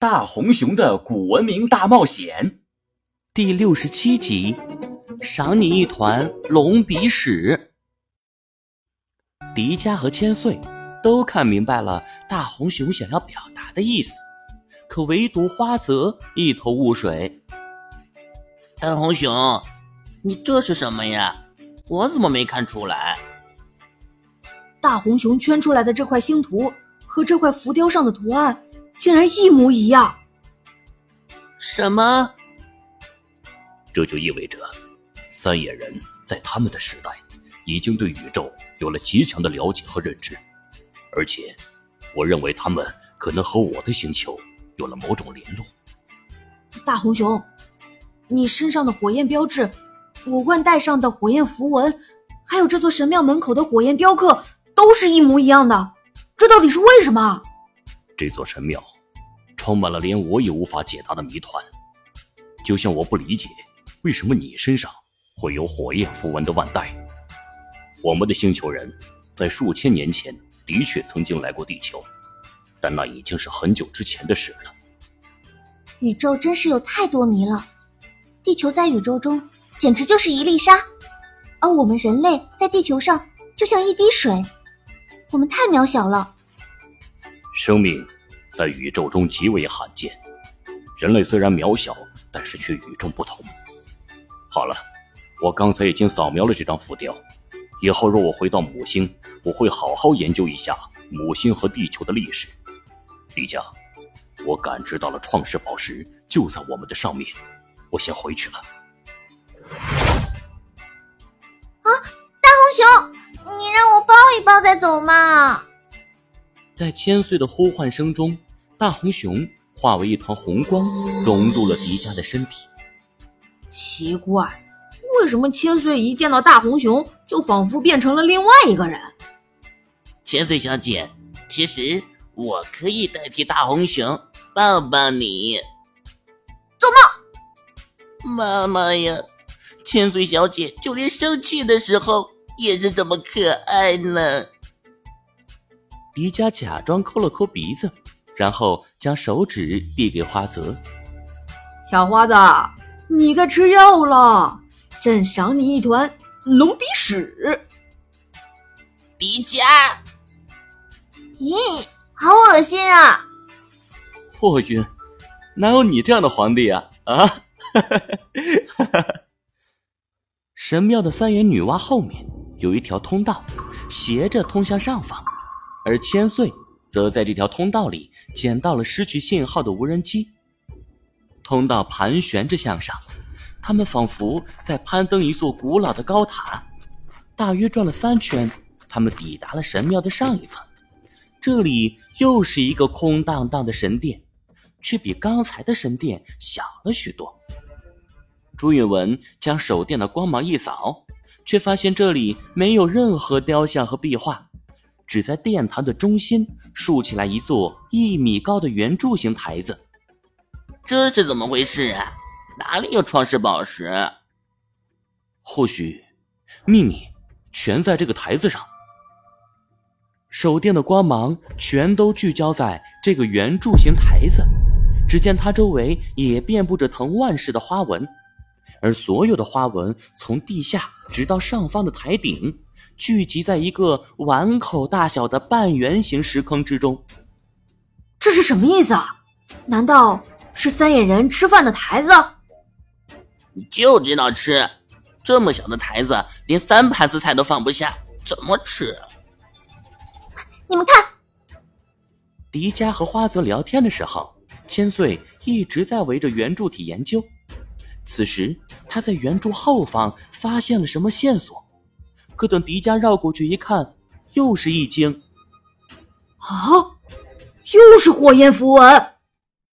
大红熊的古文明大冒险第六十七集，赏你一团龙鼻屎。迪迦和千岁都看明白了大红熊想要表达的意思，可唯独花泽一头雾水。大红熊，你这是什么呀？我怎么没看出来？大红熊圈出来的这块星图和这块浮雕上的图案。竟然一模一样！什么？这就意味着，三眼人在他们的时代已经对宇宙有了极强的了解和认知，而且，我认为他们可能和我的星球有了某种联络。大红熊，你身上的火焰标志，我冠带上的火焰符文，还有这座神庙门口的火焰雕刻，都是一模一样的，这到底是为什么？这座神庙充满了连我也无法解答的谜团，就像我不理解为什么你身上会有火焰符文的腕带。我们的星球人在数千年前的确曾经来过地球，但那已经是很久之前的事了。宇宙真是有太多谜了，地球在宇宙中简直就是一粒沙，而我们人类在地球上就像一滴水，我们太渺小了。生命在宇宙中极为罕见，人类虽然渺小，但是却与众不同。好了，我刚才已经扫描了这张浮雕，以后若我回到母星，我会好好研究一下母星和地球的历史。迪迦，我感知到了创世宝石就在我们的上面，我先回去了。啊，大红熊，你让我抱一抱再走嘛。在千岁的呼唤声中，大红熊化为一团红光，融入了迪迦的身体。奇怪，为什么千岁一见到大红熊，就仿佛变成了另外一个人？千岁小姐，其实我可以代替大红熊抱抱你。做梦！妈妈呀，千岁小姐就连生气的时候也是这么可爱呢。迪迦假装抠了抠鼻子，然后将手指递给花泽。小花子，你该吃药了，朕赏你一团龙鼻屎。迪迦，咦，好恶心啊！破云，哪有你这样的皇帝啊？啊！神庙的三眼女娲后面有一条通道，斜着通向上方。而千岁则在这条通道里捡到了失去信号的无人机。通道盘旋着向上，他们仿佛在攀登一座古老的高塔。大约转了三圈，他们抵达了神庙的上一层。这里又是一个空荡荡的神殿，却比刚才的神殿小了许多。朱允文将手电的光芒一扫，却发现这里没有任何雕像和壁画。只在殿堂的中心竖起来一座一米高的圆柱形台子，这是怎么回事啊？哪里有创世宝石？或许秘密全在这个台子上。手电的光芒全都聚焦在这个圆柱形台子，只见它周围也遍布着藤蔓似的花纹，而所有的花纹从地下直到上方的台顶。聚集在一个碗口大小的半圆形石坑之中，这是什么意思啊？难道是三眼人吃饭的台子？你就知道吃，这么小的台子，连三盘子菜都放不下，怎么吃？你们看，迪迦和花泽聊天的时候，千岁一直在围着圆柱体研究。此时，他在圆柱后方发现了什么线索。可等迪迦绕过去一看，又是一惊。啊，又是火焰符文！